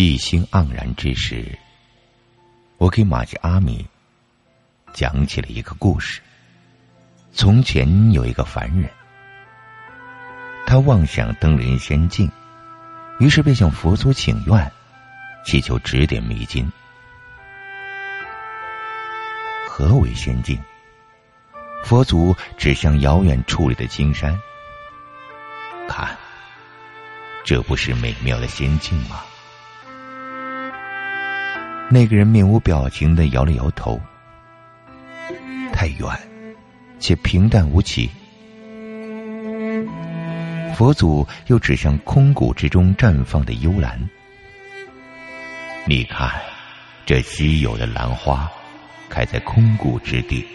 一心盎然之时，我给玛吉阿米讲起了一个故事。从前有一个凡人，他妄想登临仙境，于是便向佛祖请愿，祈求指点迷津。何为仙境？佛祖指向遥远处里的青山，看，这不是美妙的仙境吗？那个人面无表情的摇了摇头，太远，且平淡无奇。佛祖又指向空谷之中绽放的幽兰，你看，这稀有的兰花开在空谷之地，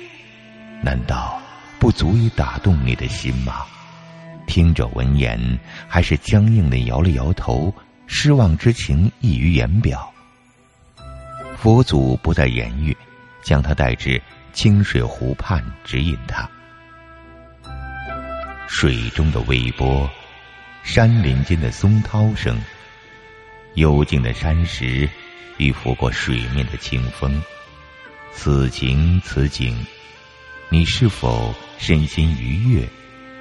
难道不足以打动你的心吗？听者闻言，还是僵硬的摇了摇头，失望之情溢于言表。佛祖不再言语，将他带至清水湖畔，指引他。水中的微波，山林间的松涛声，幽静的山石与拂过水面的清风，此情此景，你是否身心愉悦，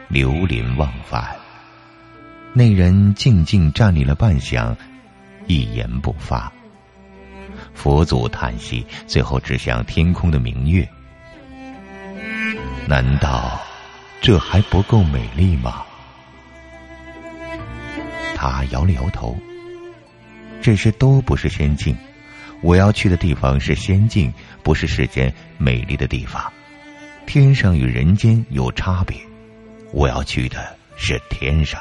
流连忘返？那人静静站立了半晌，一言不发。佛祖叹息，最后指向天空的明月。难道这还不够美丽吗？他摇了摇头。这些都不是仙境，我要去的地方是仙境，不是世间美丽的地方。天上与人间有差别，我要去的是天上。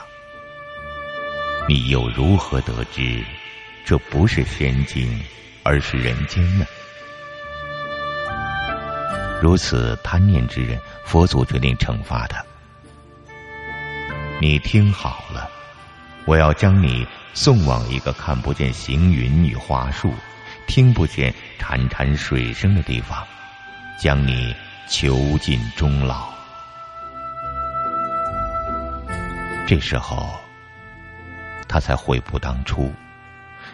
你又如何得知这不是仙境？而是人间呢？如此贪念之人，佛祖决定惩罚他。你听好了，我要将你送往一个看不见行云与花树、听不见潺潺水声的地方，将你囚禁终老。这时候，他才悔不当初。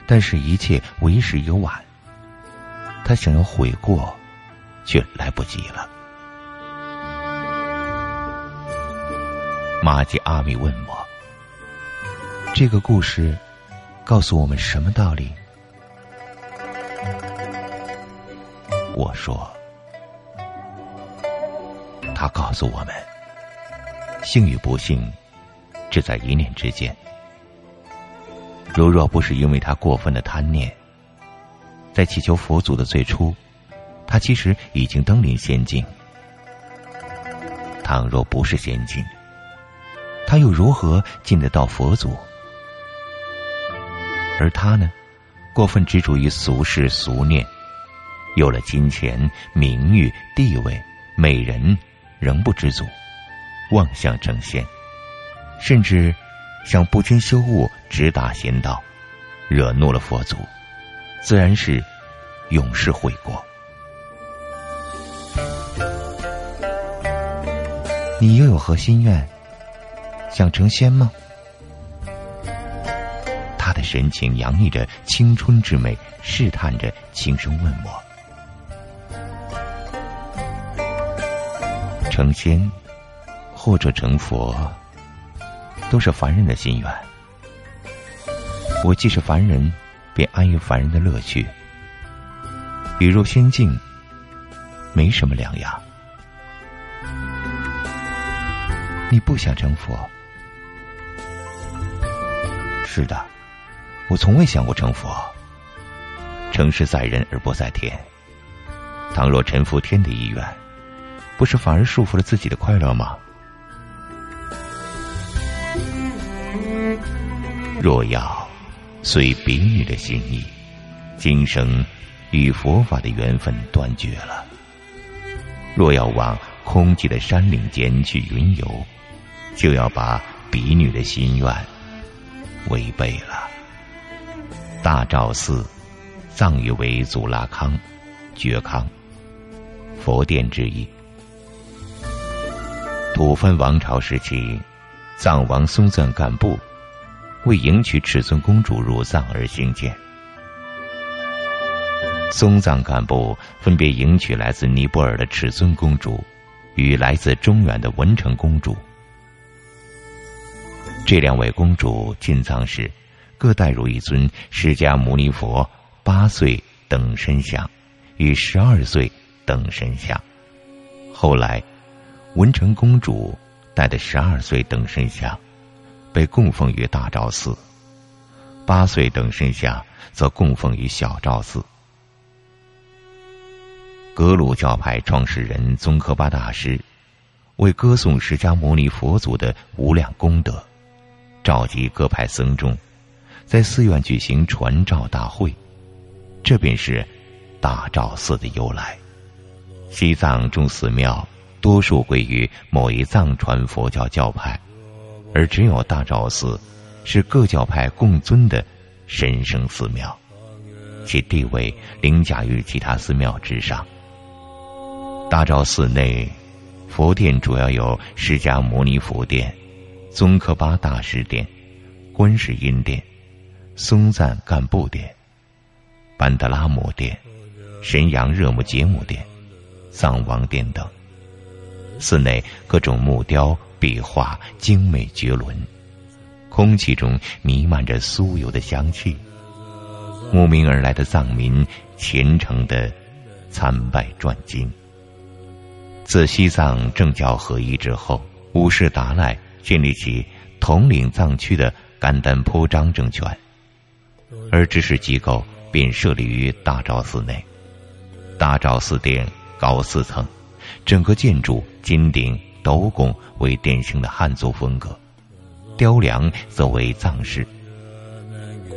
但是，一切为时已晚。他想要悔过，却来不及了。玛吉阿米问我：“这个故事告诉我们什么道理？”我说：“他告诉我们，幸与不幸，只在一念之间。”如若不是因为他过分的贪念，在祈求佛祖的最初，他其实已经登临仙境。倘若不是仙境，他又如何进得到佛祖？而他呢，过分执着于俗世俗念，有了金钱、名誉、地位、美人，仍不知足，妄想成仙，甚至。想不兼修悟，直达仙道，惹怒了佛祖，自然是永世悔过。你又有何心愿？想成仙吗？他的神情洋溢着青春之美，试探着，轻声问我：成仙，或者成佛？都是凡人的心愿。我既是凡人，便安于凡人的乐趣。比如仙境，没什么两样。你不想成佛？是的，我从未想过成佛。成事在人而不在天。倘若臣服天的意愿，不是反而束缚了自己的快乐吗？若要随别女的心意，今生与佛法的缘分断绝了；若要往空寂的山岭间去云游，就要把比女的心愿违背了。大昭寺葬于为祖拉康、觉康，佛殿之意。吐蕃王朝时期，藏王松赞干布。为迎娶尺尊公主入藏而兴建，松赞干部分别迎娶来自尼泊尔的尺尊公主与来自中原的文成公主。这两位公主进藏时，各带入一尊释迦牟尼佛八岁等身像与十二岁等身像。后来，文成公主带的十二岁等身像被供奉于大昭寺，八岁等身像则供奉于小昭寺。格鲁教派创始人宗喀巴大师为歌颂释迦牟尼佛祖的无量功德。召集各派僧众，在寺院举行传召大会，这便是大昭寺的由来。西藏众寺庙多数归于某一藏传佛教教派，而只有大昭寺是各教派共尊的神圣寺庙，其地位凌驾于其他寺庙之上。大昭寺内佛殿主要有释迦牟尼佛殿。宗喀巴大师殿、观世音殿、松赞干布殿、班德拉姆殿、神阳热木杰姆殿、藏王殿等。寺内各种木雕、壁画精美绝伦，空气中弥漫着酥油的香气。慕名而来的藏民虔诚的参拜转经。自西藏政教合一之后，五世达赖。建立起统领藏区的甘丹颇章政权，而知识机构便设立于大昭寺内。大昭寺殿高四层，整个建筑金顶斗拱为典型的汉族风格，雕梁则为藏式。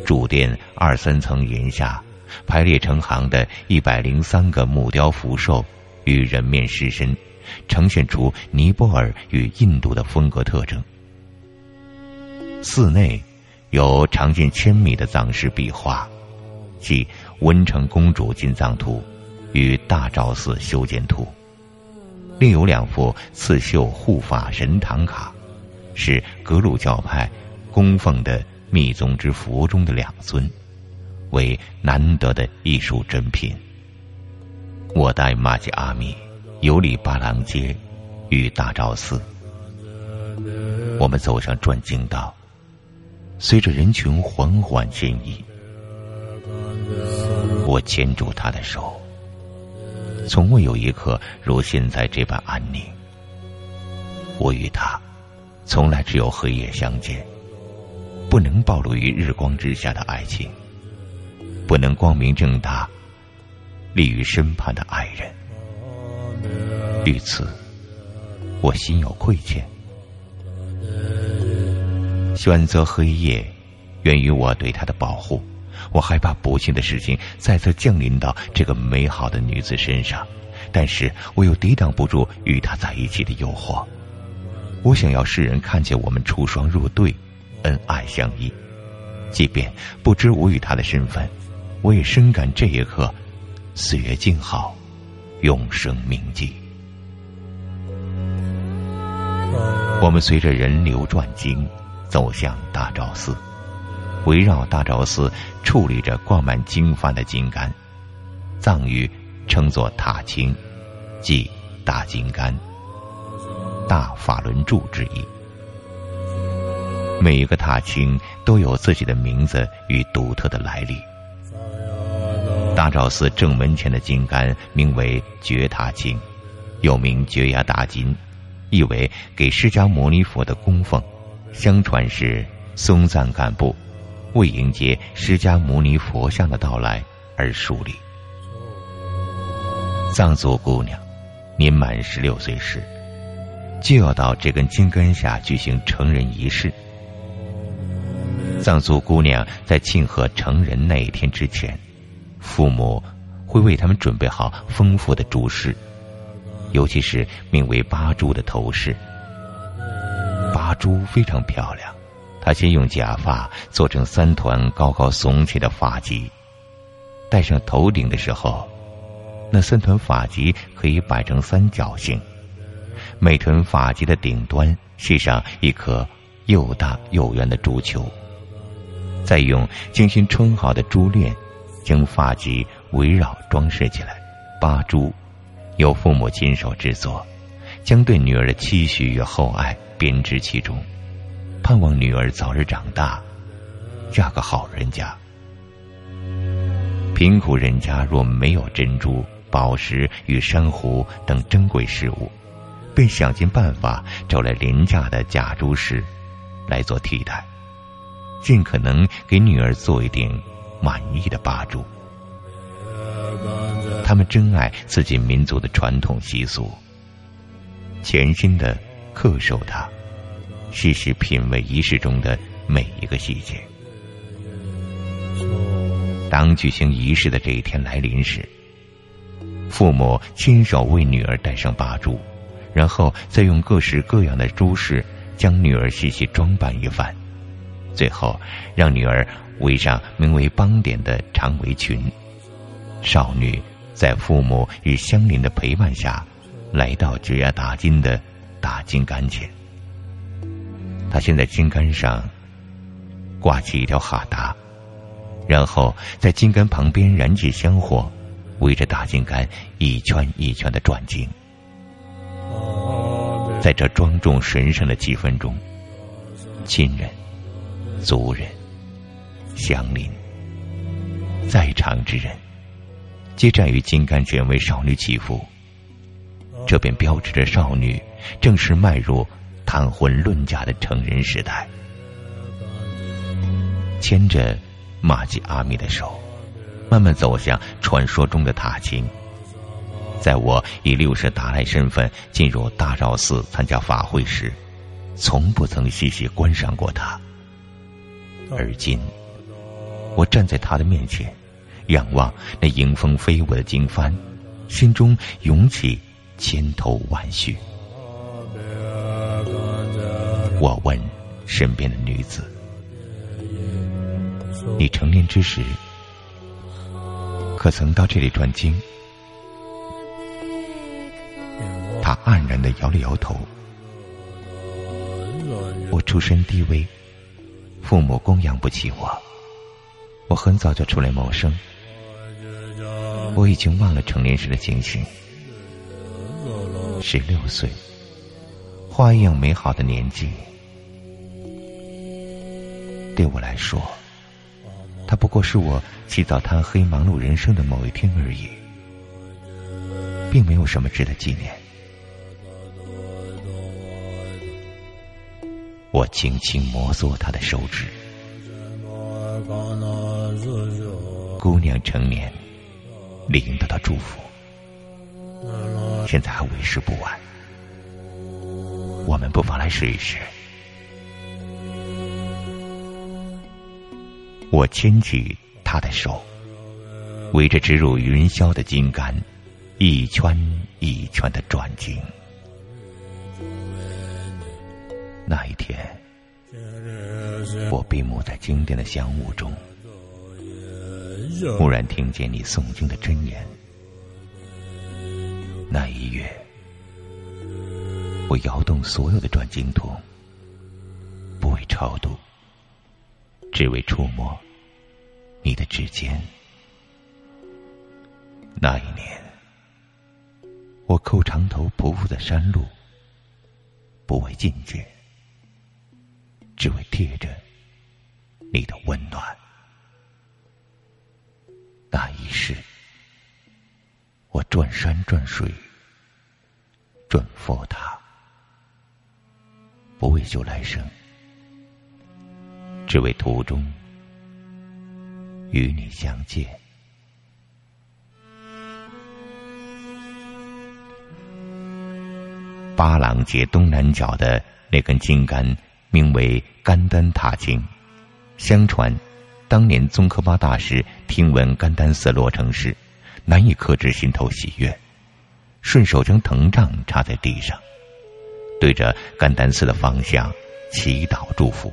主殿二三层檐下排列成行的一百零三个木雕福寿与人面狮身。呈现出尼泊尔与印度的风格特征。寺内有长近千米的藏式壁画，即《文成公主进藏图》与《大昭寺修建图》，另有两幅刺绣护法神堂卡，是格鲁教派供奉的密宗之佛中的两尊，为难得的艺术珍品。我带玛吉阿米。游历巴郎街与大昭寺，我们走上转经道，随着人群缓缓迁移，我牵住他的手，从未有一刻如现在这般安宁。我与他，从来只有黑夜相见，不能暴露于日光之下的爱情，不能光明正大立于身畔的爱人。于此，我心有愧欠。选择黑夜，源于我对他的保护。我害怕不幸的事情再次降临到这个美好的女子身上，但是我又抵挡不住与她在一起的诱惑。我想要世人看见我们出双入对，恩爱相依。即便不知我与她的身份，我也深感这一刻，岁月静好，永生铭记。我们随着人流转经，走向大昭寺。围绕大昭寺矗立着挂满经幡的金杆，藏语称作塔青，即大金杆、大法轮柱之意。每一个塔青都有自己的名字与独特的来历。大昭寺正门前的金杆名为觉塔青，又名觉牙大金。意为给释迦牟尼佛的供奉，相传是松赞干部为迎接释迦牟尼佛像的到来而树立。藏族姑娘年满十六岁时，就要到这根金根下举行成人仪式。藏族姑娘在庆贺成人那一天之前，父母会为他们准备好丰富的主食。尤其是名为八珠的头饰，八珠非常漂亮。他先用假发做成三团高高耸起的发髻，戴上头顶的时候，那三团发髻可以摆成三角形。每团发髻的顶端系上一颗又大又圆的珠球，再用精心穿好的珠链将发髻围绕装饰起来。八珠由父母亲手制作，将对女儿的期许与厚爱编织其中，盼望女儿早日长大，嫁个好人家。贫苦人家若没有珍珠、宝石与珊瑚等珍贵事物，便想尽办法找来廉价的假珠石来做替代，尽可能给女儿做一顶满意的八珠。他们珍爱自己民族的传统习俗，潜心的恪守它，细细品味仪式中的每一个细节。当举行仪式的这一天来临时，父母亲手为女儿戴上八珠，然后再用各式各样的珠饰将女儿细细装扮一番，最后让女儿围上名为“邦点”的长围裙。少女在父母与乡邻的陪伴下，来到举牙打金的大金杆前。他先在金杆上挂起一条哈达。然后在金杆旁边燃起香火，围着大金杆一圈一圈的转经。在这庄重神圣的气氛中，亲人、族人、乡邻、在场之人，皆站于金杆前为少女祈福。这便标志着少女正式迈入谈婚论嫁的成人时代。牵着。玛吉阿米的手，慢慢走向传说中的塔青。在我以六世达赖身份进入大昭寺参加法会时，从不曾细细观赏过他。而今，我站在他的面前，仰望那迎风飞舞的经幡，心中涌起千头万绪。我问身边的女子。你成年之时，可曾到这里转经？他黯然的摇了摇头。我出身低微，父母供养不起我，我很早就出来谋生。我已经忘了成年时的情形。十六岁，花一样美好的年纪，对我来说。他不过是我起早贪黑、忙碌人生的某一天而已，并没有什么值得纪念。我轻轻摩挲他的手指，姑娘成年，理应得到祝福。现在还为时不晚，我们不妨来试一试。我牵起他的手，围着直入云霄的金杆，一圈一圈的转经。那一天，我闭目在经殿的香雾中，忽然听见你诵经的真言。那一月，我摇动所有的转经筒，不为超度。只为触摸你的指尖。那一年，我叩长头匍匐在山路，不为觐见，只为贴着你的温暖。那一世，我转山转水，转佛塔，不为救来生。只为途中与你相见。八郎街东南角的那根金杆名为甘丹塔经。相传，当年宗喀巴大师听闻甘丹寺落成时，难以克制心头喜悦，顺手将藤杖插在地上，对着甘丹寺的方向祈祷祝福。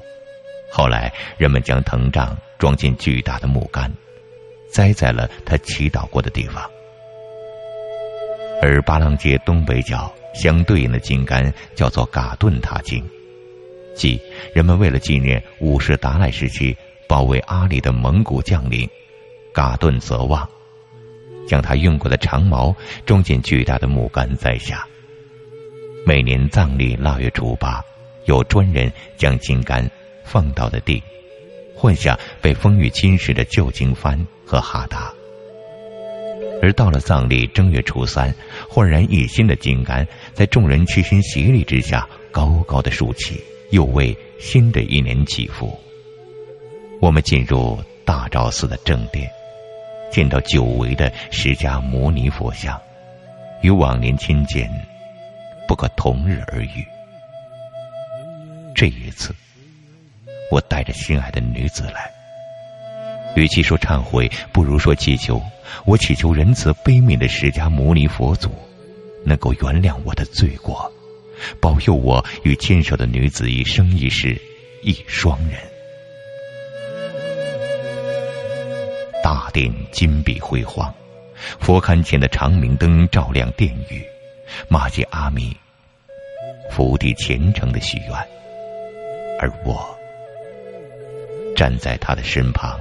后来，人们将藤杖装进巨大的木杆，栽在了他祈祷过的地方。而巴郎街东北角相对应的金杆叫做嘎顿塔金，即人们为了纪念五世达赖时期保卫阿里的蒙古将领嘎顿泽旺，将他用过的长矛装进巨大的木杆栽下。每年藏历腊月初八，有专人将金杆放到的地，换下被风雨侵蚀的旧经幡和哈达。而到了藏历正月初三，焕然一新的金杆在众人齐心协力之下高高的竖起，又为新的一年祈福。我们进入大昭寺的正殿。见到久违的释迦牟尼佛像，与往年亲见不可同日而语。这一次，我带着心爱的女子来，与其说忏悔，不如说祈求。我祈求仁慈悲悯的释迦牟尼佛祖，能够原谅我的罪过，保佑我与牵手的女子一生一世一双人。大殿金碧辉煌，佛龛前的长明灯照亮殿宇。玛吉阿弥伏地虔诚的许愿，而我站在他的身旁，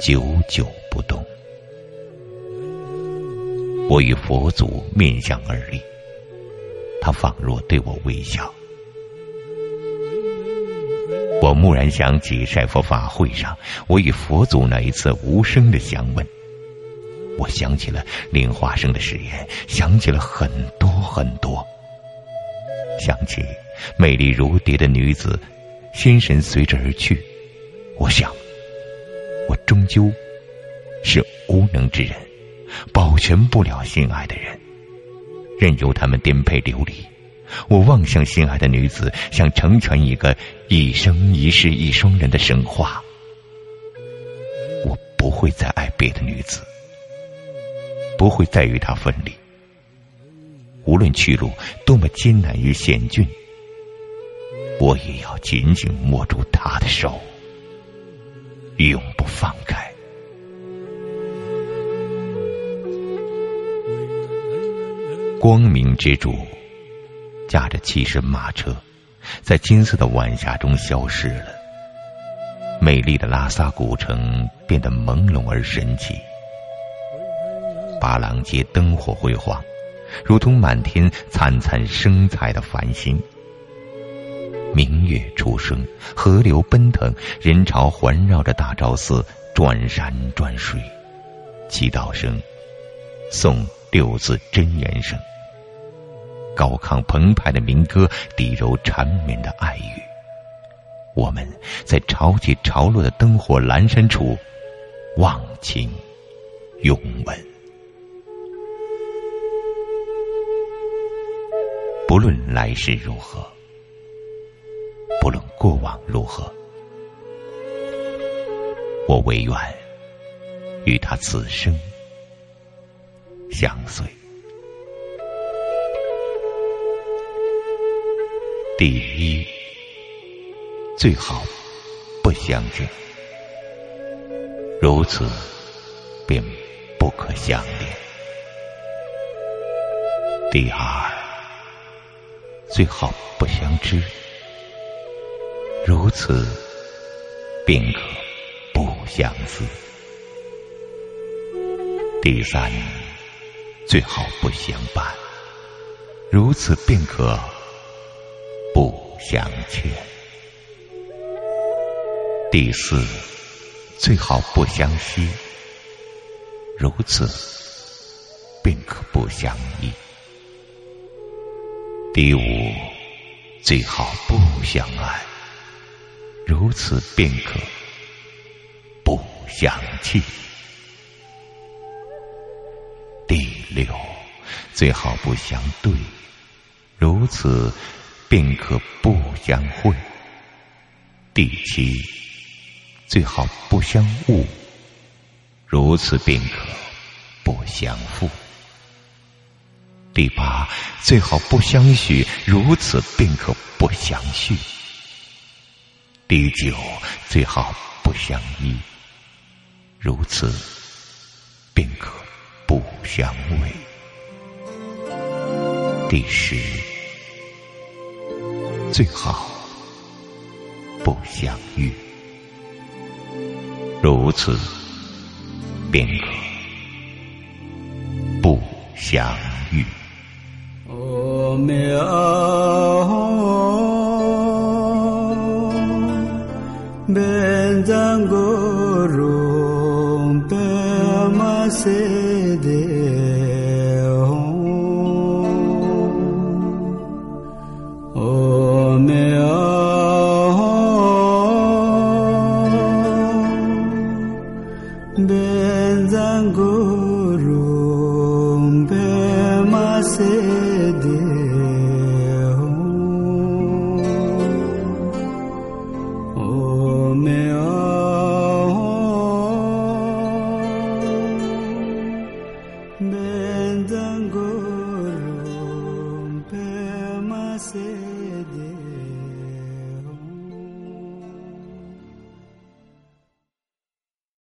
久久不动。我与佛祖面向而立，他仿若对我微笑。我蓦然想起晒佛法会上，我与佛祖那一次无声的相问。我想起了林花生的誓言，想起了很多很多。想起美丽如蝶的女子，心神随之而去。我想，我终究是无能之人，保全不了心爱的人，任由他们颠沛流离。我望向心爱的女子，想成全一个一生一世一双人的神话。我不会再爱别的女子，不会再与他分离。无论去路多么艰难与险峻，我也要紧紧握住他的手，永不放开。光明之主。驾着七身马车，在金色的晚霞中消失了。美丽的拉萨古城变得朦胧而神奇。八郎街灯火辉煌，如同满天灿灿生彩的繁星。明月初升，河流奔腾，人潮环绕着大昭寺转山转水，祈祷声，诵六字真言声。高亢澎湃的民歌，低柔缠绵的爱语。我们在潮起潮落的灯火阑珊处，忘情拥吻。不论来世如何，不论过往如何，我唯愿与他此生相随。第一，最好不相见，如此便不可相恋。第二，最好不相知，如此便可不相思。第三，最好不相伴，如此便可不。相欠。第四，最好不相惜，如此便可不相依。第五，最好不相爱，如此便可不相弃。第六，最好不相对，如此。便可不相会。第七，最好不相误，如此便可不相负。第八，最好不相许，如此便可不相续。第九，最好不相依，如此便可不相偎。第十。最好不相遇，如此便可不相遇。mẹ